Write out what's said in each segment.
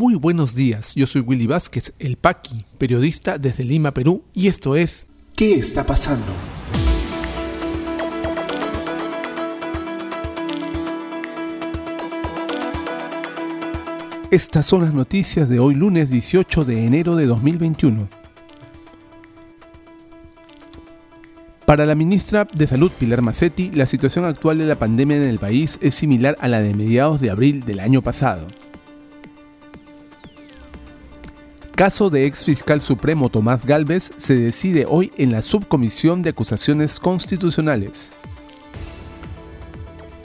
Muy buenos días, yo soy Willy Vázquez, el Paqui, periodista desde Lima, Perú, y esto es ¿Qué está pasando? Estas son las noticias de hoy lunes 18 de enero de 2021. Para la ministra de Salud Pilar Macetti, la situación actual de la pandemia en el país es similar a la de mediados de abril del año pasado. Caso de ex fiscal supremo Tomás Galvez se decide hoy en la Subcomisión de Acusaciones Constitucionales.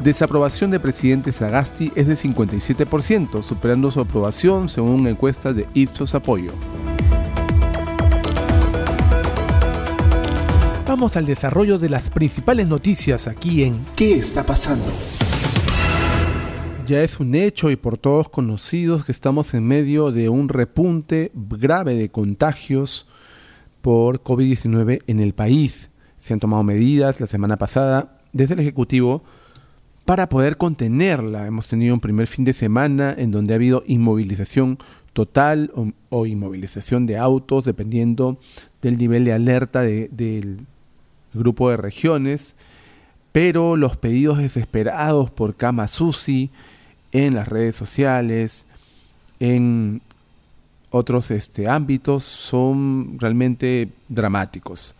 Desaprobación de presidente Sagasti es de 57%, superando su aprobación según una encuesta de Ipsos Apoyo. Vamos al desarrollo de las principales noticias aquí en ¿Qué está pasando? Ya es un hecho y por todos conocidos que estamos en medio de un repunte grave de contagios por COVID-19 en el país. Se han tomado medidas la semana pasada desde el Ejecutivo para poder contenerla. Hemos tenido un primer fin de semana en donde ha habido inmovilización total o, inmovilización de autos, dependiendo del nivel de alerta del grupo de regiones. Pero los pedidos desesperados por cama SUSI en las redes sociales, en otros este, ámbitos, son realmente dramáticos.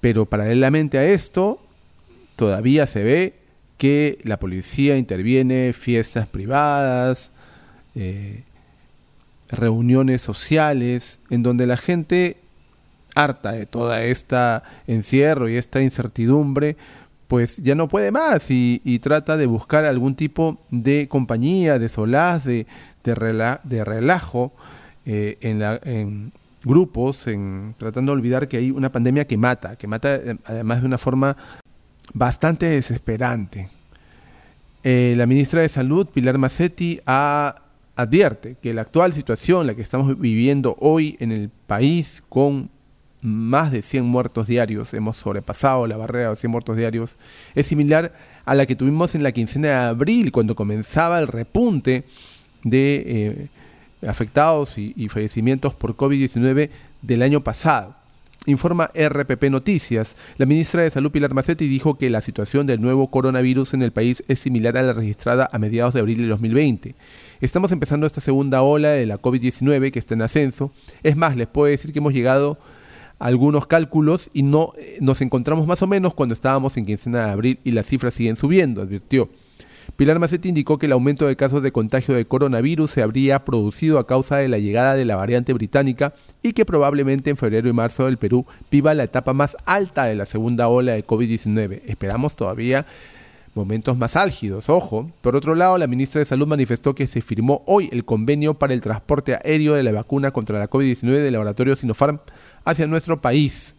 Pero paralelamente a esto, todavía se ve que la policía interviene, fiestas privadas, eh, reuniones sociales, en donde la gente, harta de toda esta encierro y esta incertidumbre, pues ya no puede más y, trata de buscar algún tipo de compañía, de solaz, de, de, relajo eh, en, la, en grupos, en, tratando de olvidar que hay una pandemia que mata, que mata eh, además de una forma bastante desesperante. Eh, la ministra de Salud, Pilar Macetti, advierte que la actual situación, la que estamos viviendo hoy en el país, con más de 100 muertos diarios, hemos sobrepasado la barrera de 100 muertos diarios, es similar a la que tuvimos en la quincena de abril, cuando comenzaba el repunte de eh, afectados y fallecimientos por COVID-19 del año pasado. Informa RPP Noticias. La ministra de Salud Pilar Macetti dijo que la situación del nuevo coronavirus en el país es similar a la registrada a mediados de abril de 2020. Estamos empezando esta segunda ola de la COVID-19 que está en ascenso. Es más, les puedo decir que hemos llegado algunos cálculos y no eh, nos encontramos más o menos cuando estábamos en quincena de abril y las cifras siguen subiendo, advirtió. Pilar Macetti indicó que el aumento de casos de contagio de coronavirus se habría producido a causa de la llegada de la variante británica y que probablemente en febrero y marzo el Perú viva la etapa más alta de la segunda ola de COVID-19. Esperamos todavía momentos más álgidos, ojo. Por otro lado, la ministra de Salud manifestó que se firmó hoy el convenio para el transporte aéreo de la vacuna contra la COVID-19 del laboratorio Sinopharm hacia nuestro país.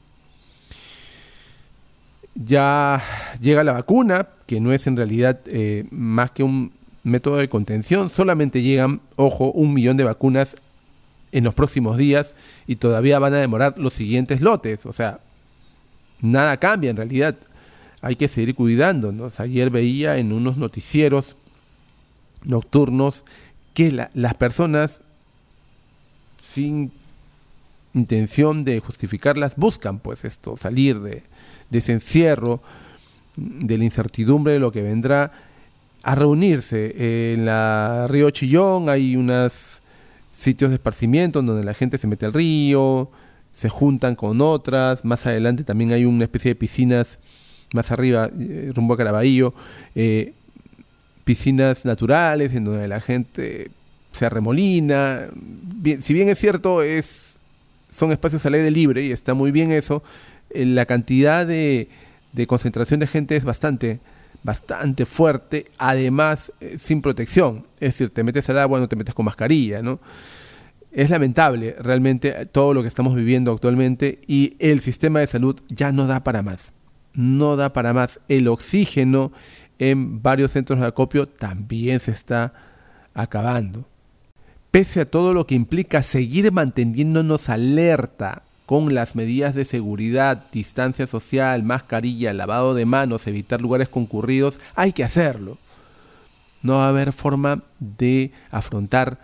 Ya llega la vacuna, que no es en realidad eh, más que un método de contención, solamente llegan, ojo, un millón de vacunas en los próximos días y todavía van a demorar los siguientes lotes, o sea, nada cambia en realidad, hay que seguir cuidándonos. Ayer veía en unos noticieros nocturnos que las personas sin intención de justificarlas buscan pues esto, salir de, de ese encierro, de la incertidumbre de lo que vendrá, a reunirse. En la Río Chillón hay unos sitios de esparcimiento donde la gente se mete al río, se juntan con otras, más adelante también hay una especie de piscinas más arriba, eh, rumbo a Caraballo, eh, piscinas naturales en donde la gente se arremolina. Si bien es cierto, es, son espacios al aire libre y está muy bien eso, eh, la cantidad de, concentración de gente es bastante, bastante fuerte, además eh, sin protección. Es decir, te metes al agua, no te metes con mascarilla, ¿no? Es lamentable realmente todo lo que estamos viviendo actualmente y el sistema de salud ya no da para más. No da para más. El oxígeno en varios centros de acopio también se está acabando. Pese a todo lo que implica seguir manteniéndonos alerta con las medidas de seguridad, distancia social, mascarilla, lavado de manos, evitar lugares concurridos, hay que hacerlo. No va a haber forma de afrontar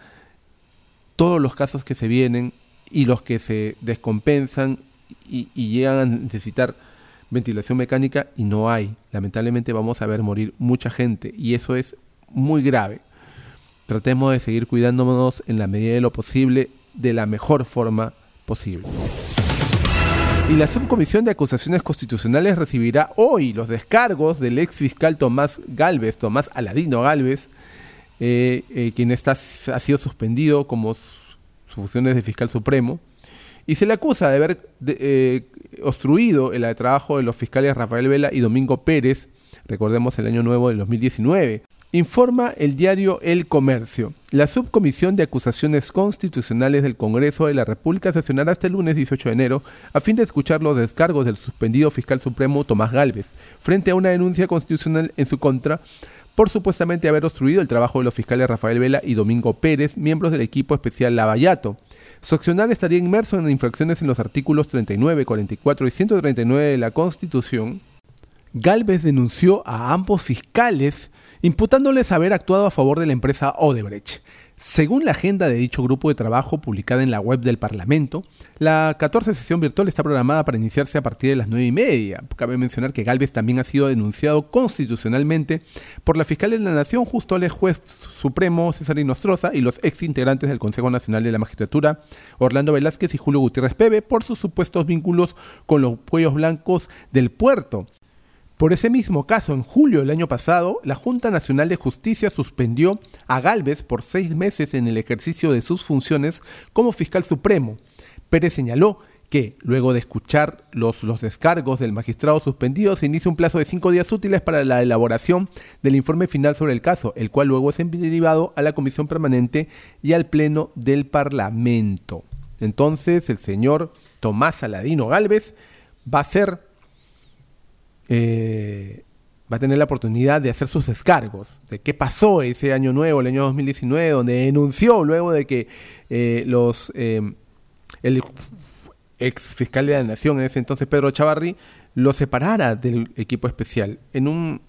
todos los casos que se vienen y los que se descompensan y, llegan a necesitar ventilación mecánica y no hay. Lamentablemente vamos a ver morir mucha gente y eso es muy grave. Tratemos de seguir cuidándonos en la medida de lo posible de la mejor forma posible. Y la Subcomisión de Acusaciones Constitucionales recibirá hoy los descargos del ex fiscal Tomás Galvez, Tomás Aladino Galvez, eh, eh, quien está, ha sido suspendido como sus funciones de fiscal supremo, y se le acusa de haber eh, obstruido el trabajo de los fiscales Rafael Vela y Domingo Pérez, recordemos el año nuevo del 2019. Informa el diario El Comercio. La Subcomisión de Acusaciones Constitucionales del Congreso de la República sesionará hasta el lunes 18 de enero a fin de escuchar los descargos del suspendido fiscal supremo Tomás Galvez frente a una denuncia constitucional en su contra por supuestamente haber obstruido el trabajo de los fiscales Rafael Vela y Domingo Pérez, miembros del equipo especial Lavallato. Su accionar estaría inmerso en infracciones en los artículos 39, 44 y 139 de la Constitución. Galvez denunció a ambos fiscales imputándoles haber actuado a favor de la empresa Odebrecht. Según la agenda de dicho grupo de trabajo publicada en la web del Parlamento, la 14 sesión virtual está programada para iniciarse a partir de las 9 y media. Cabe mencionar que Galvez también ha sido denunciado constitucionalmente por la fiscal de la Nación, justo al juez supremo César Inostroza y los ex integrantes del Consejo Nacional de la Magistratura, Orlando Velázquez y Julio Gutiérrez Pebe, por sus supuestos vínculos con los cuellos blancos del puerto por ese mismo caso, en julio del año pasado, la Junta Nacional de Justicia suspendió a Galvez por seis meses en el ejercicio de sus funciones como fiscal supremo. Pérez señaló que, luego de escuchar los, los, descargos del magistrado suspendido, se inicia un plazo de cinco días útiles para la elaboración del informe final sobre el caso, el cual luego es derivado a la Comisión Permanente y al Pleno del Parlamento. Entonces, el señor Tomás Saladino Galvez va a ser eh, va a tener la oportunidad de hacer sus descargos de qué pasó ese año nuevo, el año 2019, donde denunció luego de que eh, los eh, el ex fiscal de la Nación en ese entonces, Pedro Chavarri, lo separara del equipo especial, en un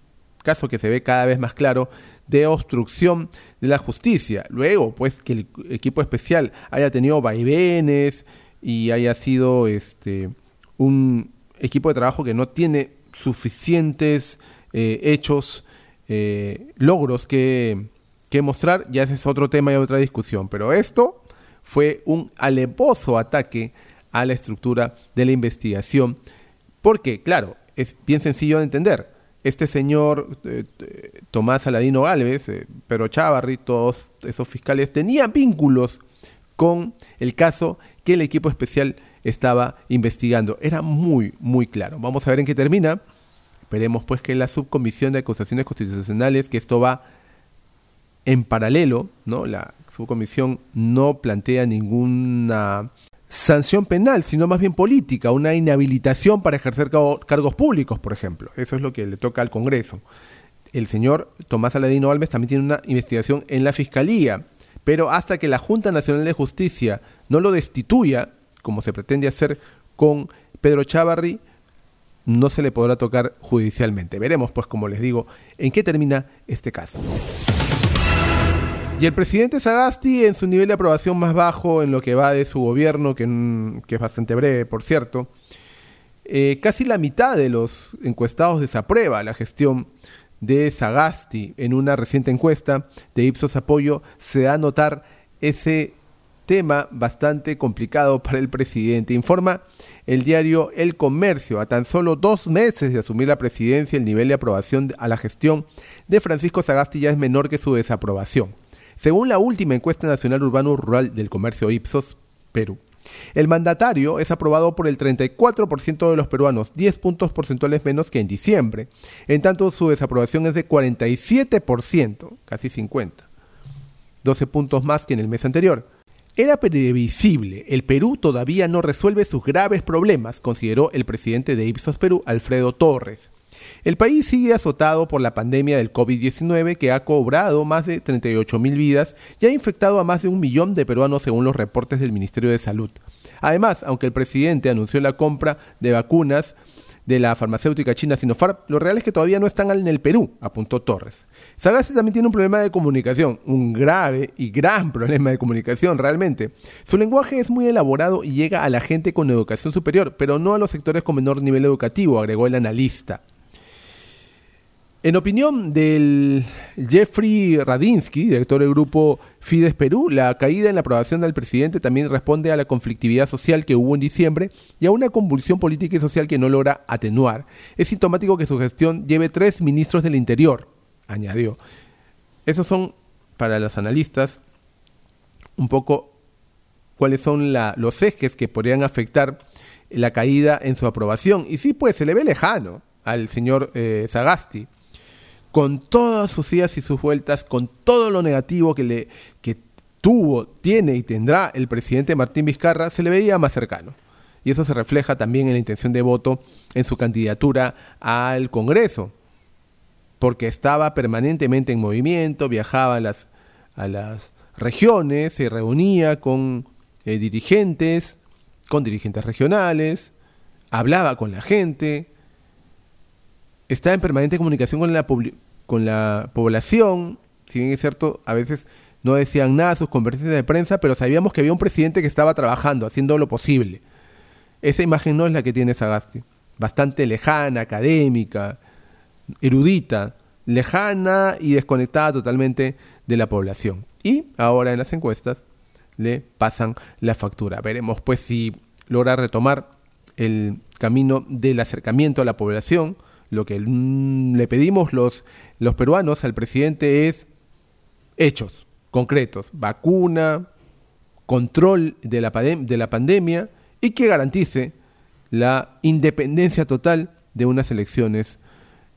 caso que se ve cada vez más claro de obstrucción de la justicia. Luego, pues, que el equipo especial haya tenido vaivenes y haya sido este un equipo de trabajo que no tiene suficientes eh, hechos, eh, logros que, que mostrar, ya ese es otro tema y otra discusión. Pero esto fue un alevoso ataque a la estructura de la investigación, porque, claro, es bien sencillo de entender. Este señor eh, Tomás Aladino Galvez, Pedro Chavarri, todos esos fiscales tenían vínculos con el caso que el equipo especial estaba investigando. Era muy, muy claro. Vamos a ver en qué termina. Veremos pues que la subcomisión de acusaciones constitucionales, que esto va en paralelo, ¿no? La subcomisión no plantea ninguna sanción penal, sino más bien política, una inhabilitación para ejercer cargos públicos, por ejemplo. Eso es lo que le toca al Congreso. El señor Tomás Aladino Alves también tiene una investigación en la Fiscalía, pero hasta que la Junta Nacional de Justicia no lo destituya, como se pretende hacer con Pedro Chavarri, no se le podrá tocar judicialmente. Veremos, pues, como les digo, en qué termina este caso. Y el presidente Sagasti, en su nivel de aprobación más bajo en lo que va de su gobierno, que, es bastante breve, por cierto, eh, casi la mitad de los encuestados desaprueba la gestión de Sagasti. En una reciente encuesta de Ipsos Apoyo se da a notar ese tema bastante complicado para el presidente. Informa el diario El Comercio. A tan solo dos meses de asumir la presidencia, el nivel de aprobación a la gestión de Francisco Sagasti ya es menor que su desaprobación. Según la última encuesta nacional urbano-rural del comercio Ipsos, Perú. El mandatario es aprobado por el 34% de los peruanos, 10 puntos porcentuales menos que en diciembre. En tanto, su desaprobación es de 47%, casi 50. 12 puntos más que en el mes anterior. Era previsible, el Perú todavía no resuelve sus graves problemas, consideró el presidente de Ipsos Perú, Alfredo Torres. El país sigue azotado por la pandemia del COVID-19 que ha cobrado más de 38 mil vidas y ha infectado a más de un millón de peruanos según los reportes del Ministerio de Salud. Además, aunque el presidente anunció la compra de vacunas de la farmacéutica china Sinopharm, lo real es que todavía no están en el Perú, apuntó Torres. Sagasti también tiene un problema de comunicación, un grave y gran problema de comunicación realmente. Su lenguaje es muy elaborado y llega a la gente con educación superior, pero no a los sectores con menor nivel educativo, agregó el analista. En opinión del Jeffrey Radinsky, director del grupo Fides Perú, la caída en la aprobación del presidente también responde a la conflictividad social que hubo en diciembre y a una convulsión política y social que no logra atenuar. Es sintomático que su gestión lleve tres ministros del Interior, añadió. Esos son, para los analistas, un poco cuáles son los ejes que podrían afectar la caída en su aprobación. Y sí, pues se le ve lejano al señor eh, Sagasti con todas sus idas y sus vueltas, con todo lo negativo que, le, que tuvo, tiene y tendrá el presidente Martín Vizcarra, se le veía más cercano. Y eso se refleja también en la intención de voto en su candidatura al Congreso, porque estaba permanentemente en movimiento, viajaba a las, a las regiones, se reunía con eh, dirigentes, con dirigentes regionales, hablaba con la gente, estaba en permanente comunicación con la, con la población, si bien es cierto, a veces no decían nada sus conferencias de prensa, pero sabíamos que había un presidente que estaba trabajando, haciendo lo posible. Esa imagen no es la que tiene Sagasti, bastante lejana, académica, erudita, lejana y desconectada totalmente de la población. Y ahora en las encuestas le pasan la factura. Veremos pues si logra retomar el camino del acercamiento a la población, lo que le pedimos los, los peruanos al presidente es hechos concretos, vacuna, control de la, de la pandemia y que garantice la independencia total de unas elecciones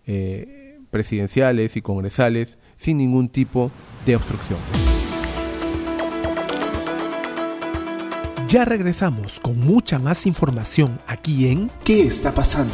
eh, presidenciales y congresales sin ningún tipo de obstrucción. Ya regresamos con mucha más información aquí en ¿Qué está pasando?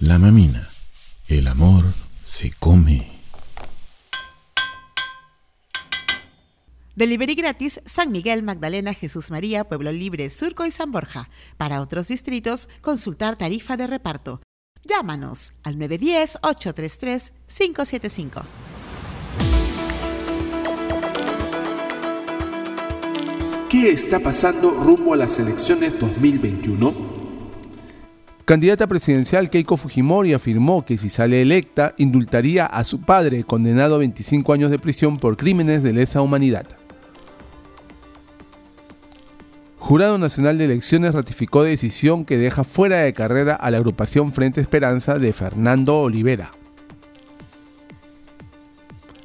La mamina. El amor se come. Delivery gratis San Miguel, Magdalena, Jesús María, Pueblo Libre, Surco y San Borja. Para otros distritos, consultar tarifa de reparto. Llámanos al 910-833-575. ¿Qué está pasando rumbo a las elecciones 2021? Candidata presidencial Keiko Fujimori afirmó que si sale electa, indultaría a su padre, condenado a 25 años de prisión por crímenes de lesa humanidad. Jurado Nacional de Elecciones ratificó decisión que deja fuera de carrera a la agrupación Frente Esperanza de Fernando Olivera.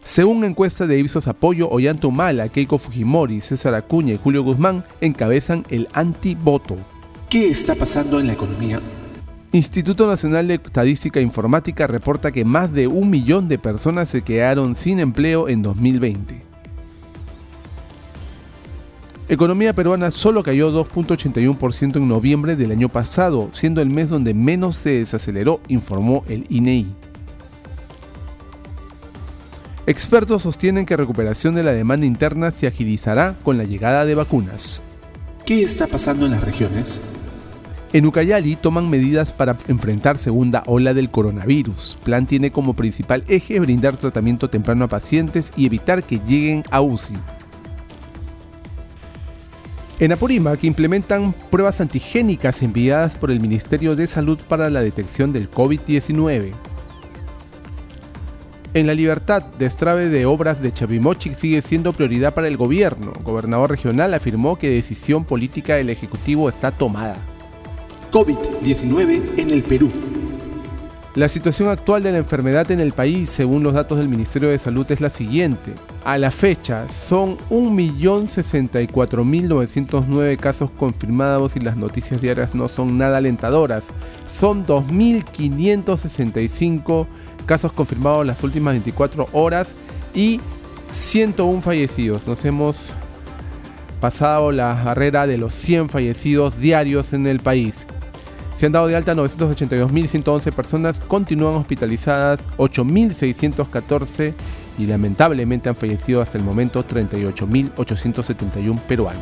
Según encuesta de Ipsos Apoyo, Ollanta Keiko Fujimori, César Acuña y Julio Guzmán encabezan el antivoto. ¿Qué está pasando en la economía? Instituto Nacional de Estadística e Informática reporta que más de un millón de personas se quedaron sin empleo en 2020. Economía peruana solo cayó 2.81% en noviembre del año pasado, siendo el mes donde menos se desaceleró, informó el INEI. E Expertos sostienen que recuperación de la demanda interna se agilizará con la llegada de vacunas. ¿Qué está pasando en las regiones? En Ucayali toman medidas para enfrentar segunda ola del coronavirus. Plan tiene como principal eje brindar tratamiento temprano a pacientes y evitar que lleguen a UCI. En Apurímac implementan pruebas antigénicas enviadas por el Ministerio de Salud para la detección del COVID-19. En la libertad, destrave de obras de Chavimochic sigue siendo prioridad para el gobierno. Gobernador regional afirmó que decisión política del Ejecutivo está tomada. COVID-19 en el Perú. La situación actual de la enfermedad en el país, según los datos del Ministerio de Salud, es la siguiente. A la fecha son 1.064.909 casos confirmados y las noticias diarias no son nada alentadoras. Son 2.565 casos confirmados en las últimas 24 horas y 101 fallecidos. Nos hemos pasado la barrera de los 100 fallecidos diarios en el país. Se han dado de alta 982.111 personas, continúan hospitalizadas 8.614 y lamentablemente han fallecido hasta el momento 38.871 peruanos.